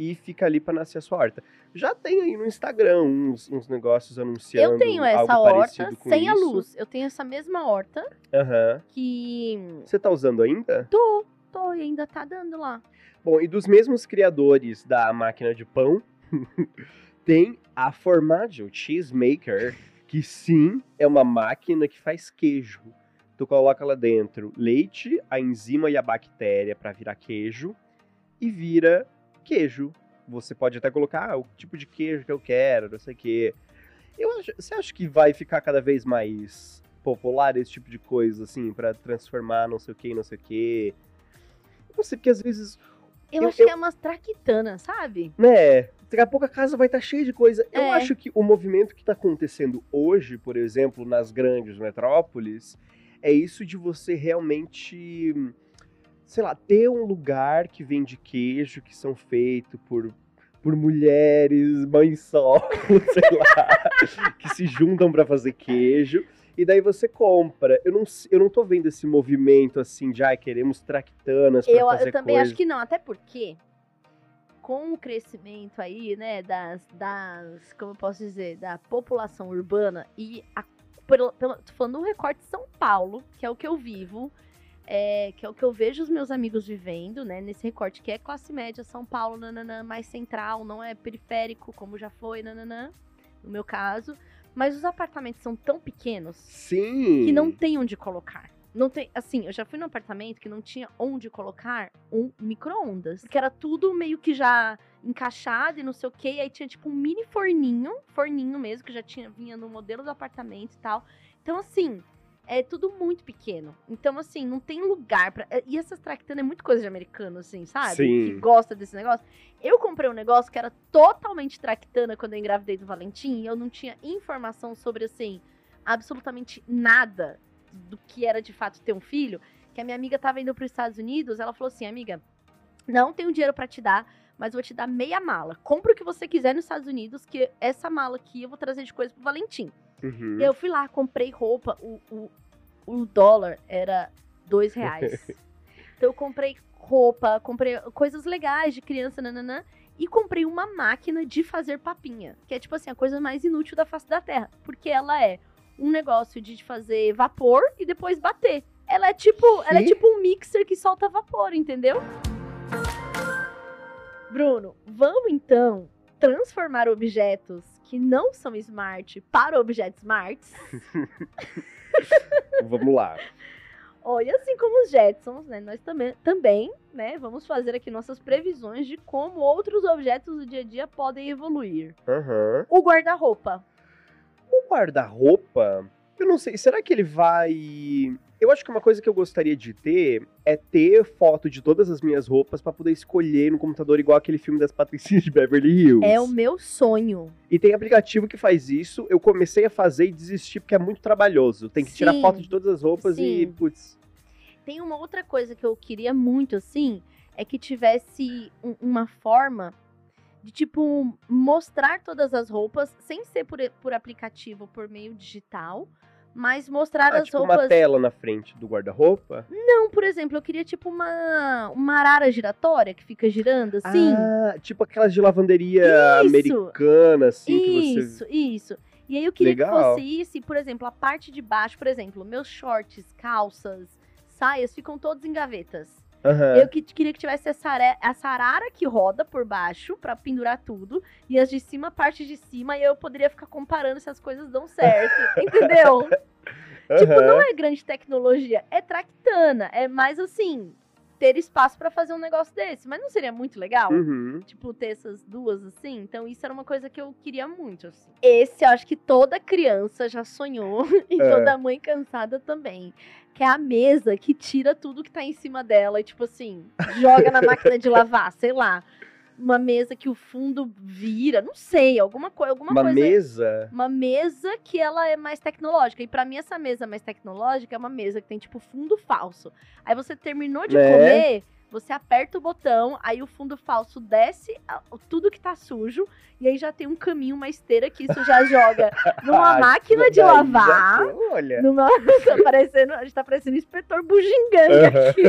E fica ali para nascer a sua horta. Já tem aí no Instagram uns, uns negócios anunciando Eu tenho essa horta sem a isso. luz. Eu tenho essa mesma horta Aham. que Você tá usando ainda? tô, tô e ainda tá dando lá. Bom, e dos mesmos criadores da máquina de pão, tem a Formaggio Cheese Maker, que sim, é uma máquina que faz queijo. Tu coloca lá dentro leite, a enzima e a bactéria para virar queijo e vira queijo. Você pode até colocar ah, o tipo de queijo que eu quero, não sei o quê. Eu acho, você acha que vai ficar cada vez mais popular esse tipo de coisa, assim, para transformar não sei o que, não sei o quê? Eu não sei, porque às vezes Eu, Eu- acho eu- que é umas traquitanas, sabe? né? Daqui a pouco a casa vai estar cheia de coisa. Eu É. acho que o movimento que está acontecendo hoje, por exemplo, nas grandes metrópoles, é isso de você realmente, sei lá, ter um lugar que vende queijo que são feitos por por mulheres, mães solo, sei lá, que se juntam para fazer queijo. E daí você compra. Eu não, eu não tô vendo esse movimento assim de, ai, queremos tractanas pra Eu, fazer eu também coisa. acho que não, até porque com o crescimento aí, né, das, das como eu posso dizer, da população urbana e a, pelo, pelo, tô falando do recorte de São Paulo, que é o que eu vivo, é, que é o que eu vejo os meus amigos vivendo, né, nesse recorte que é classe média, São Paulo, nananã, mais central, não é periférico, como já foi, nananã, no meu caso, mas os apartamentos são tão pequenos Sim. que não tem onde colocar. Não tem, assim, eu já fui num apartamento que não tinha onde colocar um micro-ondas. Que era tudo meio que já encaixado e não sei o quê. E aí tinha tipo um mini forninho, forninho mesmo, que já tinha, vinha no modelo do apartamento e tal. Então, assim, é tudo muito pequeno. Então, assim, não tem lugar pra. E essas tractanas é muito coisa de americano, assim, sabe? Sim. Que gosta desse negócio. Eu comprei um negócio que era totalmente tractana quando eu engravidei do Valentim. E eu não tinha informação sobre, assim, absolutamente nada do que era de fato ter um filho. Que a minha amiga tava indo para os Estados Unidos. Ela falou assim: amiga, não tenho dinheiro para te dar, mas vou te dar meia mala. Compra o que você quiser nos Estados Unidos, que essa mala aqui eu vou trazer de coisa pro Valentim. Uhum. Eu fui lá, comprei roupa, o, o, o dólar era dois reais. então eu comprei roupa, comprei coisas legais de criança, nananã, e comprei uma máquina de fazer papinha, que é tipo assim, a coisa mais inútil da face da terra, porque ela é um negócio de fazer vapor e depois bater. Ela é tipo, ela é tipo um mixer que solta vapor, entendeu? Bruno, vamos então transformar objetos que não são smart para objetos smarts. Vamos lá. Olha, assim como os Jetsons, né? Nós também, também, né? Vamos fazer aqui nossas previsões de como outros objetos do dia a dia podem evoluir. Aham. O guarda-roupa. O guarda-roupa, eu não sei, será que ele vai. Eu acho que uma coisa que eu gostaria de ter é ter foto de todas as minhas roupas pra poder escolher no computador, igual aquele filme das Patricinhas de Beverly Hills. É o meu sonho. E tem aplicativo que faz isso. Eu comecei a fazer e desisti porque é muito trabalhoso. Tem que tirar Sim. foto de todas as roupas e, Sim. putz. Tem uma outra coisa que eu queria muito, assim, é que tivesse um- uma forma de, tipo, mostrar todas as roupas, sem ser por, por aplicativo, por meio digital, mas mostrar Ah, as tipo roupas. uma tela na frente do guarda-roupa. Não, por exemplo, eu queria, tipo, uma, uma arara giratória que fica girando, assim. Ah, tipo aquelas de lavanderia Isso. americana, assim, que você. Isso, isso. E aí eu queria que Legal. fosse isso, e, por exemplo, a parte de baixo, por exemplo, meus shorts, calças, saias ficam todos em gavetas. Aham. Eu que, queria que tivesse essa, are- essa arara que roda por baixo pra pendurar tudo, e as de cima, a parte de cima, e eu poderia ficar comparando se as coisas dão certo, entendeu? Tipo, Aham. não é grande tecnologia, é tractana, é mais assim, ter espaço pra fazer um negócio desse, mas não seria muito legal? Uhum. tipo, ter essas duas assim. Então, isso era uma coisa que eu queria muito, assim. Esse, eu acho que toda criança já sonhou, e É. toda mãe cansada também. Que é a mesa que tira tudo que tá em cima dela e, tipo assim, joga na máquina de lavar, sei lá. Uma mesa que o fundo vira, não sei, alguma, coi alguma Uma coisa. mesa. Uma mesa que ela é mais tecnológica. E pra mim, essa mesa mais tecnológica é uma mesa que tem, tipo, fundo falso. Aí você terminou de Né? comer, você aperta o botão, aí o fundo falso desce tudo que tá sujo. E aí já tem um caminho, uma esteira que isso já joga numa Ah, máquina de já lavar. tô- Olha. Numa... tá parecendo, a gente tá parecendo inspetor bugiganga aqui.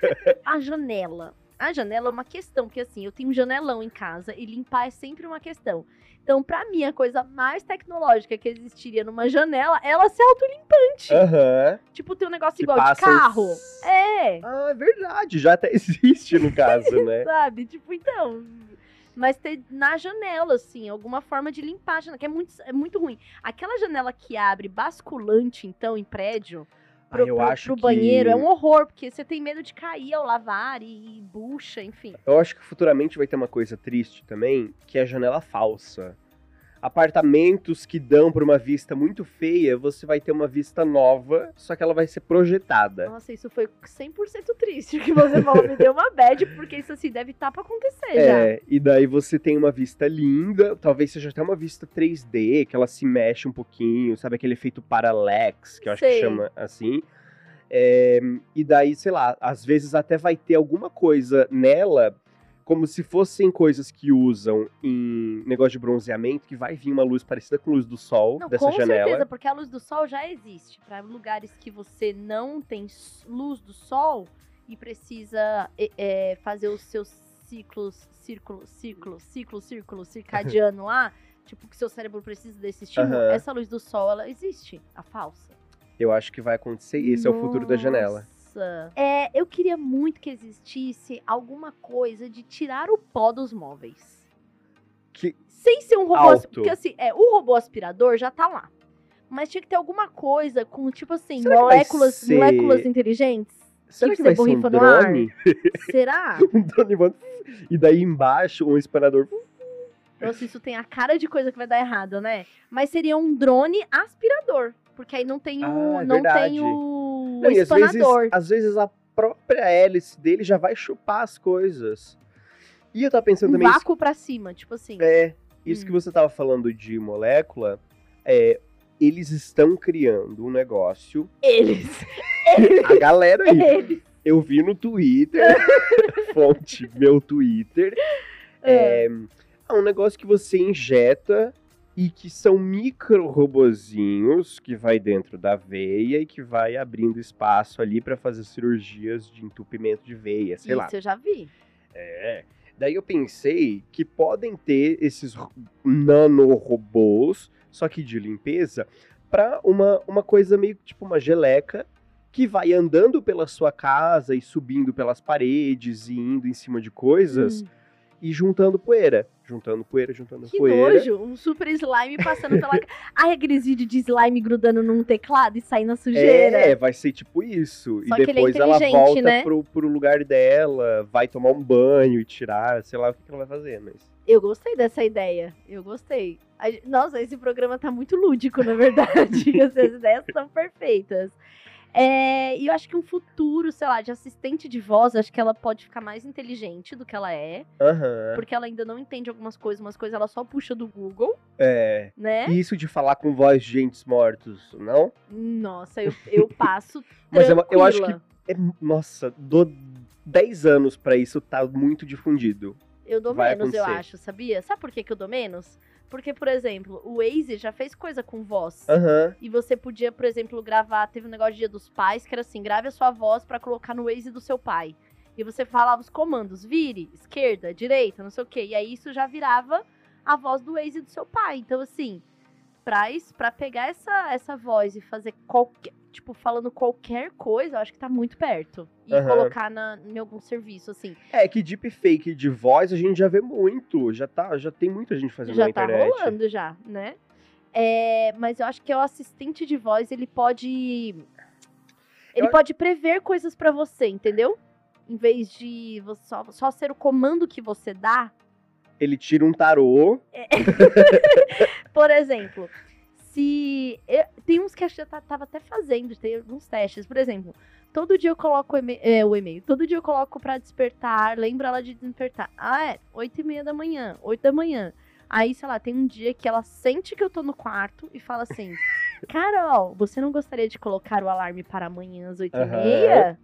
A janela. A janela é uma questão, porque assim, eu tenho um janelão em casa e limpar é sempre uma questão. Então, pra mim, a coisa mais tecnológica que existiria numa janela, ela ser autolimpante. Aham. Tipo, tem um negócio Que igual de carro. É. Ah, é verdade. Já até existe no caso, né? Sabe? Tipo, então. Mas ter na janela, assim, alguma forma de limpar a janela, que é muito, é muito ruim. Aquela janela que abre basculante, então, em prédio, pro, Ah, eu pro- acho pro que- banheiro, é um horror, porque você tem medo de cair ao lavar e, e bucha, enfim. Eu acho que futuramente vai ter uma coisa triste também, que é a janela falsa. Apartamentos que dão pra uma vista muito feia, você vai ter uma vista nova, só que ela vai ser projetada. Nossa, isso foi 100% triste que você falou. Me deu uma bad, porque isso, assim, deve estar pra acontecer já. É, e daí você tem uma vista linda, talvez seja até uma vista 3D, que ela se mexe um pouquinho, sabe aquele efeito parallax, que eu acho que Sei. chama assim. É, e daí, sei lá, às vezes até vai ter alguma coisa nela, como se fossem coisas que usam em negócio de bronzeamento, que vai vir uma luz parecida com a luz do sol Não, dessa com janela. certeza, porque a luz do sol já existe. Para lugares que você não tem luz do sol e precisa é, fazer os seus ciclos, círculo, ciclo, ciclo, círculo, circadiano lá, tipo que seu cérebro precisa desse estímulo, essa luz do sol, ela existe, a falsa. Eu acho que vai acontecer. Esse é o futuro da janela. Nossa. É, eu queria muito que existisse alguma coisa de tirar o pó dos móveis. Que Sem ser um robô. Alto. Porque assim, é, o robô aspirador já tá lá. Mas tinha que ter alguma coisa com, tipo assim, Será que vai moléculas, ser- moléculas inteligentes. será que que vai ser um borrifa no ar? drone? Será? um drone voando. E daí embaixo um espanador. Nossa, isso tem a cara de coisa que vai dar errado, né? Mas seria um drone aspirador. Porque aí não tem o. Ah, é não verdade. tem o Não, e às vezes, às vezes a própria hélice dele já vai chupar as coisas. E eu tava pensando Um também. isso- vácuo pra cima, tipo assim. é, isso Hum. que você tava falando de molécula, é, eles estão criando um negócio. Eles. A galera aí. Eles. Eu vi no Twitter, fonte meu Twitter, é, é um negócio que você injeta e que são micro robozinhos que vai dentro da veia e que vai abrindo espaço ali pra fazer cirurgias de entupimento de veia, sei lá. Isso eu já vi. É. Daí eu pensei que podem ter esses ro- nanorobôs, só que de limpeza, pra uma, uma coisa meio tipo uma geleca que vai andando pela sua casa e subindo pelas paredes e indo em cima de coisas Hum, e juntando poeira. Juntando poeira, juntando que poeira. nojo. Um super slime passando pela. Ai, aqueles vídeos de slime grudando num teclado e saindo a sujeira. É, vai ser tipo isso. Só e que é depois ela inteligente, volta né? pro, pro lugar dela, vai tomar um banho e tirar, sei lá o que, que ela vai fazer, mas. Eu gostei dessa ideia. Eu gostei. Nossa, esse programa tá muito lúdico, na verdade. Essas ideias estão perfeitas. É, e eu acho que um futuro, sei lá, de assistente de voz, acho que ela pode ficar mais inteligente do que ela é. Aham. Porque ela ainda não entende algumas coisas, umas coisas ela só puxa do Google, É. né? E isso de falar com voz de gentes mortos, não? Nossa, eu, eu passo. Mas eu- eu acho tranquila. É, nossa, dou 10 anos pra isso tá muito difundido. Eu dou vai menos, eu acontecer. acho, sabia? Sabe por que, que eu dou menos? Porque, por exemplo, o Waze já fez coisa com voz. Aham. E você podia, por exemplo, gravar. Teve um negócio de Dia dos Pais que era assim: grave a sua voz pra colocar no Waze do seu pai. E você falava os comandos: vire, esquerda, direita, não sei o quê. E aí isso já virava a voz do Waze do seu pai. Então, assim, pra, isso, pra pegar essa, essa voz e fazer qualquer. Tipo, falando qualquer coisa, eu acho que tá muito perto. E Aham. colocar na, em algum serviço, assim. É que deepfake de voz a gente já vê muito. Já, tá, já tem muita gente fazendo já na tá internet. rolando já, né? É, mas eu acho que o assistente de voz, ele pode. Ele Eu- pode prever coisas pra você, entendeu? Em vez de só, só ser o comando que você dá. Ele tira um tarô. Por exemplo, se. eu- tem uns que eu ta- tava até fazendo, tem alguns testes. Por exemplo, todo dia eu coloco o é, o e-mail, todo dia eu coloco pra despertar, lembra ela de despertar. Ah, é, 8 e meia da manhã, 8 da manhã. Aí, sei lá, tem um dia que ela sente que eu tô no quarto e fala assim: Carol, você não gostaria de colocar o alarme para amanhã às 8 e meia?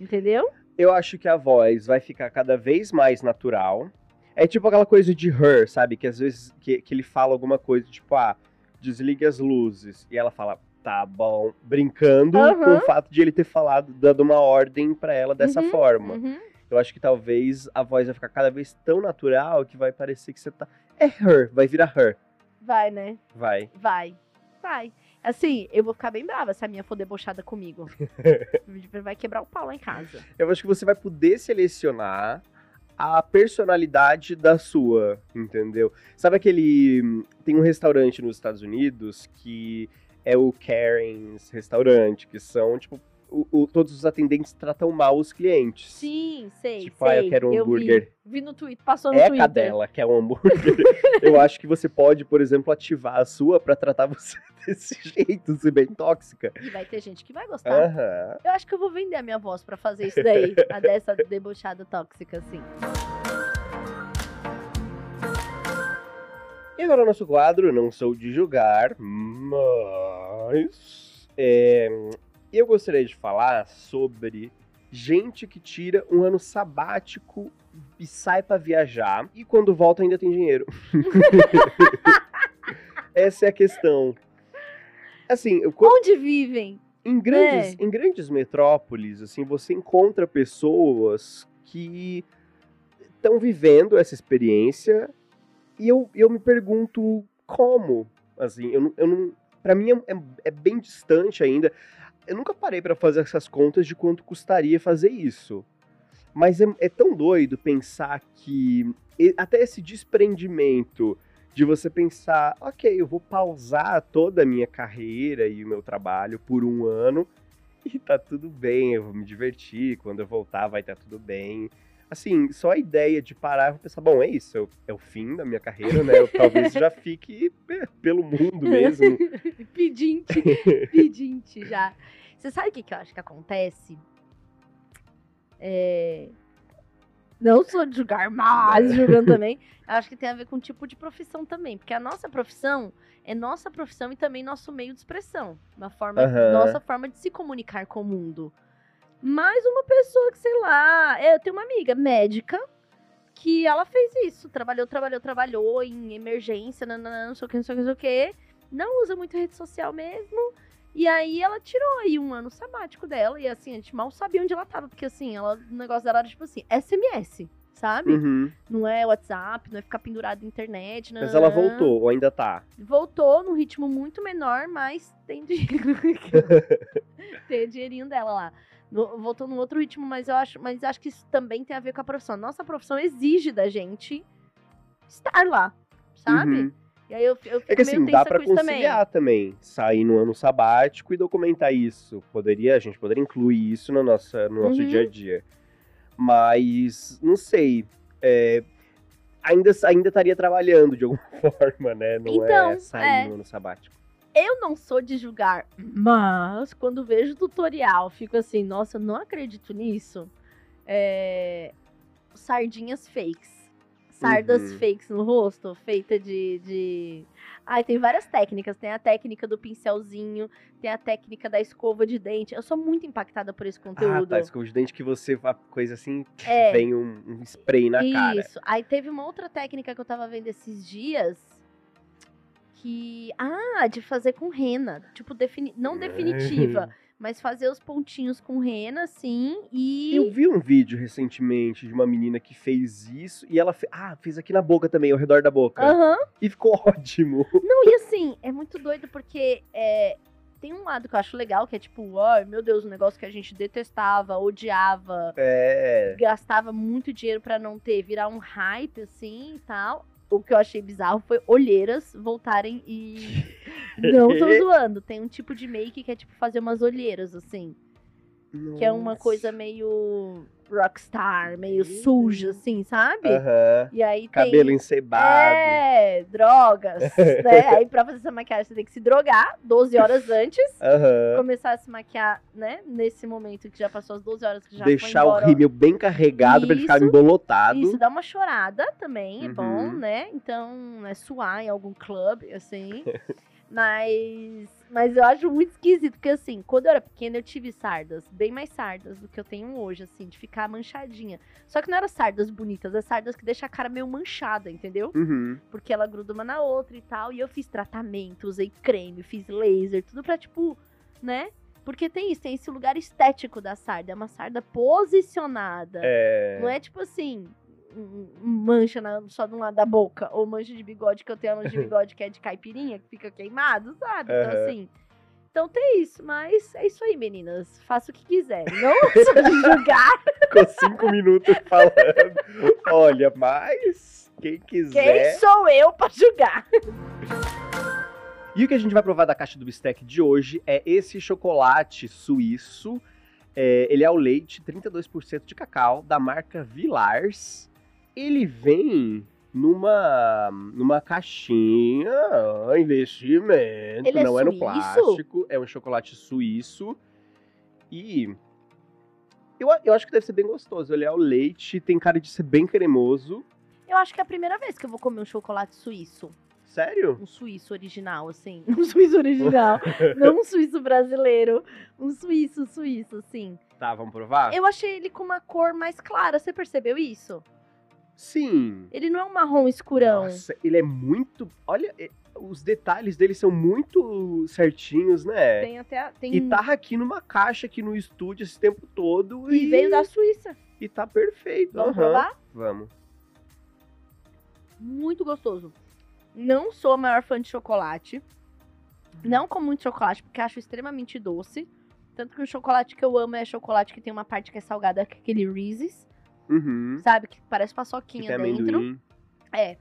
Entendeu? Eu acho que a voz vai ficar cada vez mais natural. É tipo aquela coisa de her, sabe? Que às vezes que, que ele fala alguma coisa, tipo, ah, desligue as luzes. E ela fala, tá bom, brincando Aham. com o fato de ele ter falado, dando uma ordem pra ela dessa Uhum, forma. Uhum. eu acho que talvez a voz vai ficar cada vez tão natural que vai parecer que você tá. É her, vai virar her. Vai, né? Vai. Vai. Vai. Assim, eu vou ficar bem brava se a minha for debochada comigo. vai quebrar o pau lá em casa. Eu acho que você vai poder selecionar a personalidade da sua, entendeu? Sabe aquele. Tem um restaurante nos Estados Unidos que é o Karen's Restaurante, que são, tipo, o, o, todos os atendentes tratam mal os clientes. Sim, sei. Tipo, ah, eu sei. quero um vi. hambúrguer. Vi, no Twitter, passou no É a Twitter. cadela que é um hambúrguer. eu acho que você pode, por exemplo, ativar a sua pra tratar você desse jeito, ser bem tóxica. E vai ter gente que vai gostar. Aham. Eu acho que eu vou vender a minha voz pra fazer isso daí, a dessa debochada tóxica, assim. E agora o nosso quadro, não sou de julgar, mas. é, eu gostaria de falar sobre gente que tira um ano sabático e sai pra viajar e quando volta ainda tem dinheiro. Essa é a questão. Assim, Onde vivem? em grandes, É. em grandes metrópoles, assim, você encontra pessoas que estão vivendo essa experiência e eu, eu me pergunto como, assim, eu, não- eu não, para mim é- é bem distante ainda. Eu nunca parei para fazer essas contas de quanto custaria fazer isso. Mas é, é tão doido pensar que até esse desprendimento de você pensar, ok, eu vou pausar toda a minha carreira e o meu trabalho por um ano e tá tudo bem, eu vou me divertir, quando eu voltar vai estar tudo bem. Assim, só a ideia de parar e pensar, bom, é isso, é o- é o fim da minha carreira, né? Eu talvez já fique é, pelo mundo mesmo. pedinte, pedinte já. Você sabe o que, que eu acho que acontece? É... Não sou de julgar, mas julgando também. Eu acho que tem a ver com o tipo de profissão também. Porque a nossa profissão é nossa profissão e também nosso meio de expressão. Uma forma, Aham. nossa forma de se comunicar com o mundo. Mas uma pessoa que, sei lá, eu tenho uma amiga médica que ela fez isso. Trabalhou, trabalhou, trabalhou em emergência, nananã, não sei o que, não sei o que, não sei o que. Não usa muito rede social mesmo. E aí ela tirou aí um ano sabático dela. E assim, a gente mal sabia onde ela tava. Porque assim, ela, o negócio dela era tipo assim, SMS, sabe? Uhum. Não é WhatsApp, não é ficar pendurado na internet. Mas ela voltou, ou ainda tá. Voltou num ritmo muito menor, mas tem dinheiro. tem o dinheirinho dela lá. No- voltou num outro ritmo, mas eu acho, mas acho que isso também tem a ver com a profissão. Nossa profissão exige da gente estar lá, sabe? Uhum. E aí eu, eu É que assim, dá pra isso também. conciliar também. Sair no ano sabático e documentar isso. Poderia, a gente poderia incluir isso no, nossa, no nosso Uhum. dia a dia. Mas, não sei. é, ainda, ainda estaria trabalhando de alguma forma, né? Não Então, é sair é. no ano sabático. Eu não sou de julgar, mas quando vejo tutorial, fico assim, nossa, eu não acredito nisso. É, Sardinhas fakes. Sardas Uhum. fakes no rosto, feita de, de. Ai, tem várias técnicas. Tem a técnica do pincelzinho, tem a técnica da escova de dente. Eu sou muito impactada por esse Ah, conteúdo. tá. Escova de dente que você, a coisa assim, É. vem um, um spray na cara. Isso. Aí teve uma outra técnica que eu tava vendo esses dias. Que. Ah, de fazer com rena. Tipo, defini... não definitiva. mas fazer os pontinhos com rena, assim. E. Eu vi um vídeo recentemente de uma menina que fez isso e ela fe... ah, fez aqui na boca também, ao redor da boca. Aham. E ficou ótimo. Não, e assim, é muito doido porque é, tem um lado que eu acho legal, que é tipo, ai meu Deus, um negócio que a gente detestava, odiava, É. gastava muito dinheiro pra não ter, virar um hype assim e tal. O que eu achei bizarro foi olheiras voltarem e. Não tô zoando. Tem um tipo de make que é tipo fazer umas olheiras, assim. Que é uma Nossa. coisa meio rockstar, meio suja, assim, sabe? Aham. E aí tem. Cabelo encebado. É, drogas, né? Aí pra fazer essa maquiagem você tem que se drogar 12 horas antes, Aham. começar a se maquiar, né? Nesse momento que já passou as 12 horas que já Deixar o rímel bem carregado pra ele ficar Isso. embolotado. Isso, dá uma chorada também, é Uhum. bom, né? Então, é suar em algum clube, assim. mas, mas eu acho muito esquisito, porque assim, quando eu era pequena eu tive sardas, bem mais sardas do que eu tenho hoje, assim, de ficar manchadinha. Só que não eram sardas bonitas, é sardas que deixam a cara meio manchada, entendeu? Uhum. Porque ela gruda uma na outra e tal. E eu fiz tratamento, usei creme, fiz laser, tudo pra, tipo, né? Porque tem isso, tem esse lugar estético da sarda. É uma sarda posicionada. É. Não é tipo assim, mancha na- só de um lado da boca, ou mancha de bigode, que eu tenho a mancha de bigode que é de caipirinha, que fica queimado, sabe? Então, Aham. assim. Então tem isso, mas é isso aí, meninas. Faça o que quiser. Não julgar Ficou cinco minutos falando. Olha, mas quem quiser. quem sou eu pra julgar. E o que a gente vai provar da caixa do bistec de hoje é esse chocolate suíço. É, ele é ao leite, 32% de cacau, da marca Villars. Ele vem numa, numa caixinha, investimento, Ele é não é no suíço? plástico, é um chocolate suíço. E eu, eu acho que deve ser bem gostoso. Ele é ao leite, tem cara de ser bem cremoso. Eu acho que é a primeira vez que eu vou comer um chocolate suíço. Sério? Um suíço original, assim. Um suíço original. não um suíço brasileiro. Um suíço suíço, assim. Tá, vamos provar? Eu achei ele com uma cor mais clara. Você percebeu isso? Sim. Ele não é um marrom escurão. Nossa, ele é muito. Olha, é- os detalhes dele são muito certinhos, né? Tem até. Tem... E tá aqui numa caixa aqui no estúdio esse tempo todo. E veio da Suíça. E tá perfeito. Vamos aham. provar? Vamos. Muito gostoso. Não sou a maior fã de chocolate. Não como muito chocolate, porque acho extremamente doce. Tanto que o chocolate que eu amo é chocolate que tem uma parte que é salgada, que é aquele Reese's, Uhum. sabe? Que parece Que paçoquinha tem dentro. amendoim. É,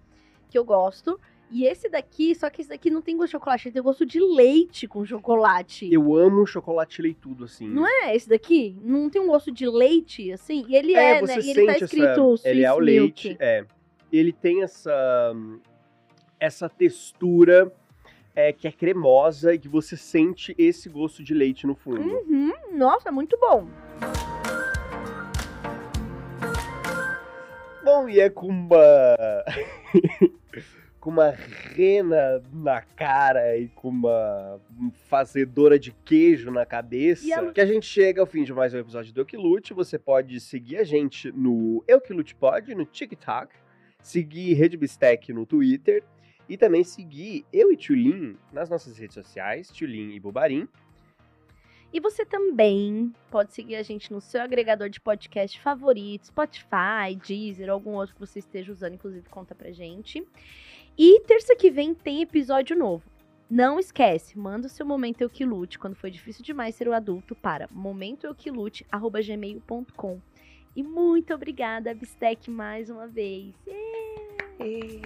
que eu gosto. E esse daqui, só que esse daqui não tem gosto de chocolate, ele tem gosto de leite com chocolate. Eu amo chocolate leitudo, assim. Não é esse daqui? Não tem um gosto de leite, assim? E ele é, você né? E ele tá escrito essa. Ele é Swiss leite. É. Ele tem essa. Essa textura é, que é cremosa e que você sente esse gosto de leite no fundo. Uhum, nossa, muito bom. E é com uma. com uma rena na cara e com uma fazedora de queijo na cabeça. A- Que a gente chega ao fim de mais um episódio do Eukilute. Você pode seguir a gente no Eukilute Pod, no TikTok, seguir Rede Bistec no Twitter e também seguir eu e Tulin nas nossas redes sociais, Tulin e Bubarim. E você também pode seguir a gente no seu agregador de podcast favorito, Spotify, Deezer, algum outro que você esteja usando, inclusive conta pra gente. E terça que vem tem episódio novo. Não esquece, manda o seu momento eu que lute quando foi difícil demais ser o adulto para momentoeuquilute@gmail.com. E muito obrigada, Bistec, mais uma vez. Ê!